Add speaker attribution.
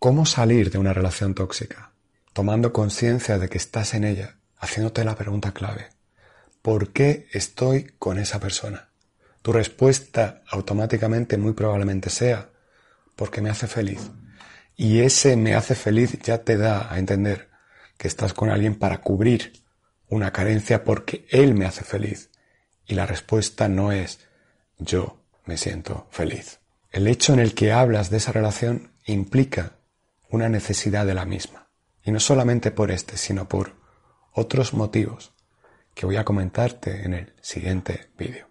Speaker 1: ¿Cómo salir de una relación tóxica? Tomando conciencia de que estás en ella, haciéndote la pregunta clave. ¿Por qué estoy con esa persona? Tu respuesta automáticamente muy probablemente sea porque me hace feliz. Y ese me hace feliz ya te da a entender que estás con alguien para cubrir una carencia porque él me hace feliz. Y la respuesta no es yo me siento feliz. El hecho en el que hablas de esa relación implica una necesidad de la misma. Y no solamente por este, sino por otros motivos que voy a comentarte en el siguiente vídeo.